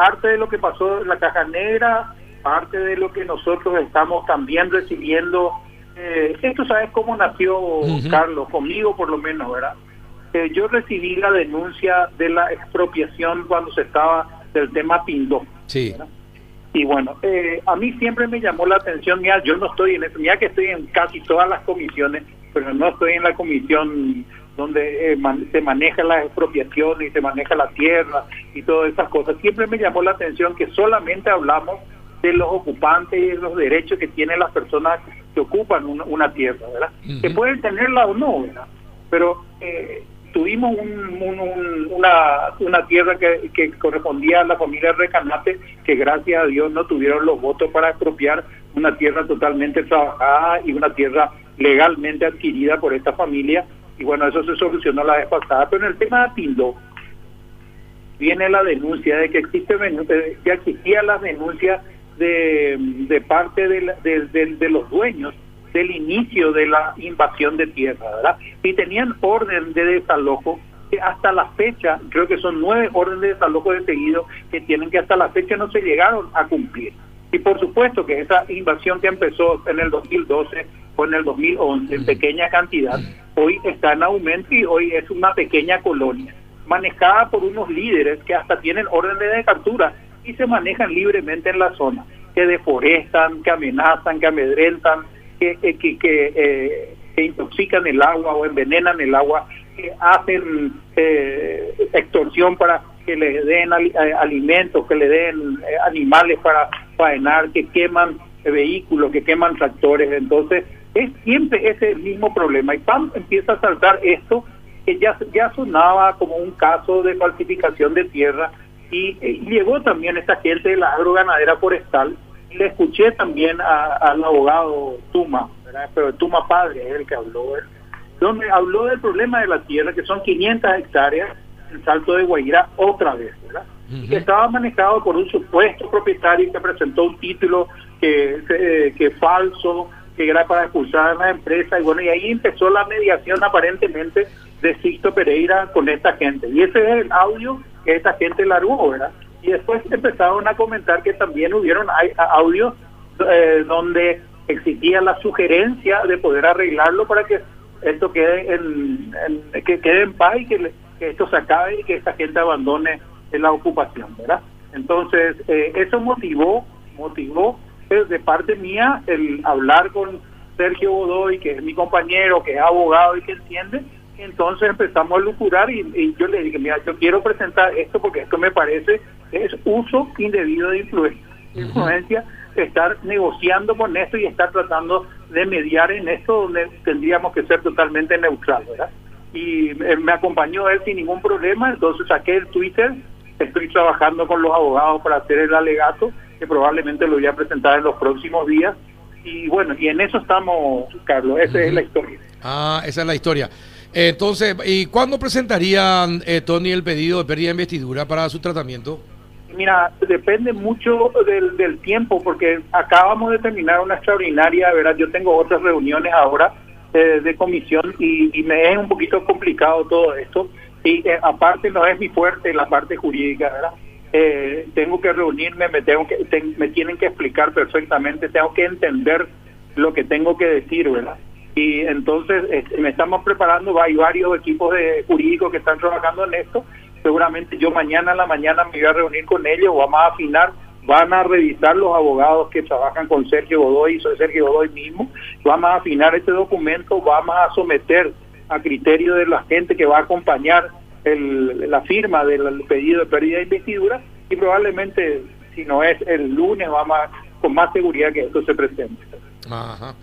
parte de lo que pasó en la caja negra, parte de lo que nosotros estamos también recibiendo. Eh, esto sabes cómo nació Carlos, conmigo por lo menos, ¿verdad? Eh, yo recibí la denuncia de la expropiación cuando se estaba del tema Pindó. Sí. Y bueno, eh, a mí siempre me llamó la atención, mira, yo no estoy en eso, mira que estoy en casi todas las comisiones, pero no estoy en la comisión donde eh, se maneja la expropiación y se maneja la tierra y todas esas cosas. Siempre me llamó la atención que solamente hablamos de los ocupantes y de los derechos que tienen las personas que ocupan una, tierra, ¿verdad? Que pueden tenerla o no, ¿verdad? Pero eh, tuvimos una, una tierra que, que, correspondía a la familia Recanate, que gracias a Dios no tuvieron los votos para expropiar una tierra totalmente trabajada y una tierra legalmente adquirida por esta familia. Y bueno, eso se solucionó la vez pasada. Pero en el tema de Pindó, viene la denuncia de que existe, ya existía la denuncia de, de parte de, de, de los dueños del inicio de la invasión de tierra, ¿verdad? Y tenían orden de desalojo que hasta la fecha, creo que son nueve órdenes de desalojo de seguido que tienen que hasta la fecha no se llegaron a cumplir. Y por supuesto que esa invasión que empezó en el 2012 en el 2011 en pequeña cantidad, hoy está en aumento y hoy es una pequeña colonia manejada por unos líderes que hasta tienen órdenes de captura y se manejan libremente en la zona, que deforestan, que amenazan, que amedrentan, que, eh, que, eh, que, intoxican el agua o envenenan el agua, que hacen eh, extorsión para que le den alimentos, que le den animales para faenar, que queman vehículos, que queman tractores. Entonces, es siempre ese mismo problema. Y cuando empieza a saltar esto, que ya, ya sonaba como un caso de falsificación de tierra, y, y llegó también esta gente de la agroganadera forestal, le escuché también al abogado Tuma, pero Tuma padre es el que habló, donde habló del problema de la tierra, que son 500 hectáreas en Salto de Guaira otra vez, ¿verdad? que estaba manejado por un supuesto propietario que presentó un título que, que falso, que era para expulsar a la empresa, y bueno, y ahí empezó la mediación aparentemente de Sixto Pereira con esta gente. Y ese es el audio que esta gente largó, ¿verdad? y después empezaron a comentar que también hubieron audios eh, donde existía la sugerencia de poder arreglarlo para que esto quede en, que quede en paz y que, esto se acabe y que esta gente abandone la ocupación, ¿verdad? Entonces, eh, eso motivó, motivó eh, de parte mía el hablar con Sergio Godoy, que es mi compañero, que es abogado y que entiende, entonces empezamos a lucurar y, yo le dije, mira, yo quiero presentar esto porque esto me parece es uso indebido de influencia, influencia estar negociando con esto y estar tratando de mediar en esto donde tendríamos que ser totalmente neutral, ¿verdad? Y eh, me acompañó él sin ningún problema, entonces saqué el Twitter, estoy trabajando con los abogados para hacer el alegato, que probablemente lo voy a presentar en los próximos días, y bueno, y en eso estamos, Carlos, esa es la historia. Ah, esa es la historia. Entonces, ¿y cuándo presentarían, eh, Tony, el pedido de pérdida de investidura para su tratamiento? Mira, depende mucho del, del tiempo, porque acabamos de terminar una extraordinaria, ¿verdad? Yo tengo otras reuniones ahora eh, de comisión y, me es un poquito complicado todo esto. Y eh, aparte no es mi fuerte la parte jurídica, ¿verdad? Tengo que reunirme, me, tengo que, me tienen que explicar perfectamente, tengo que entender lo que tengo que decir, ¿verdad? y entonces este, me estamos preparando, hay varios equipos de jurídicos que están trabajando en esto, seguramente yo mañana en la mañana me voy a reunir con ellos, vamos a afinar, van a revisar los abogados que trabajan con Sergio Godoy soy Sergio Godoy mismo, vamos a afinar este documento, vamos a someter a criterio de la gente que va a acompañar el, la firma del pedido de pérdida de investidura y probablemente si no es el lunes vamos a, con más seguridad que esto se presente. Ajá.